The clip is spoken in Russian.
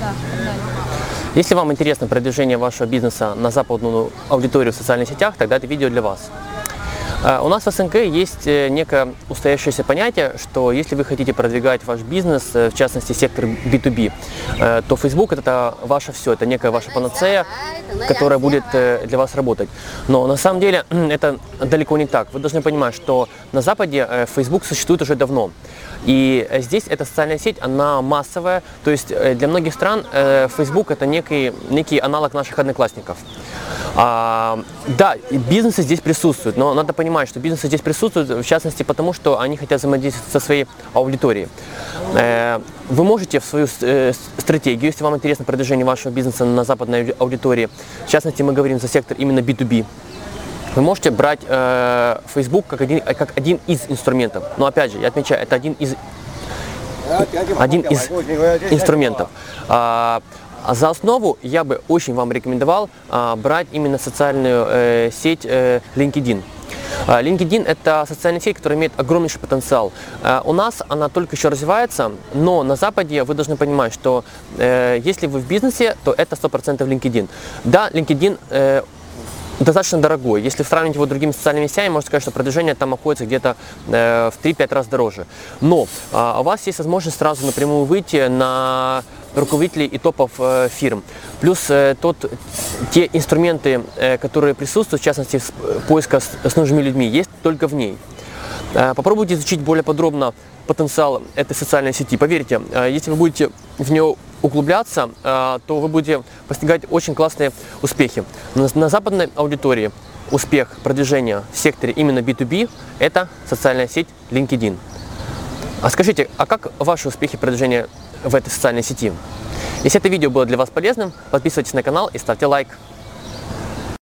Да. Если вам интересно продвижение вашего бизнеса на западную аудиторию в социальных сетях, тогда это видео для вас. Э, У нас в СНГ есть э, некое устоявшееся понятие, что если вы хотите продвигать ваш бизнес, э, в частности сектор B2B, э, то Facebook это ваше все, это некая ваша панацея, которая будет для вас работать. Но на самом деле это далеко не так. Вы должны понимать, что на Западе Facebook существует уже давно. И здесь эта социальная сеть, она массовая, то есть для многих стран Facebook это некий, некий аналог наших одноклассников. А, да, бизнесы здесь присутствуют, но надо понимать, что бизнесы здесь присутствуют, в частности, потому что они хотят взаимодействовать со своей аудиторией. Э, Вы можете в свою э, стратегию, если вам интересно продвижение вашего бизнеса на западной ауди- аудитории, в частности, мы говорим за сектор именно B2B, вы можете брать э, Facebook как один, как один из инструментов. Но опять же, я отмечаю, это один из один из инструментов. А за основу я бы очень вам рекомендовал а, брать именно социальную э, сеть э, LinkedIn. А, LinkedIn это социальная сеть, которая имеет огромнейший потенциал. А, У нас она только еще развивается, но на Западе вы должны понимать, что э, если вы в бизнесе, то это 100% LinkedIn. Да, LinkedIn достаточно дорогой. Если сравнить его с другими социальными сетями, можно сказать, что продвижение там обходится где-то в 3-5 раз дороже. Но а, у вас есть возможность сразу напрямую выйти на руководителей и топов э, фирм. Плюс э, тот, те инструменты, э, которые присутствуют, в частности, поиска с, нужными людьми, есть только в ней. Попробуйте изучить более подробно потенциал этой социальной сети. Поверьте, если вы будете в нее углубляться, то вы будете постигать очень классные успехи. На западной аудитории успех продвижения в секторе именно B2B – это социальная сеть LinkedIn. А скажите, а как ваши успехи продвижения в этой социальной сети? Если это видео было для вас полезным, подписывайтесь на канал и ставьте лайк.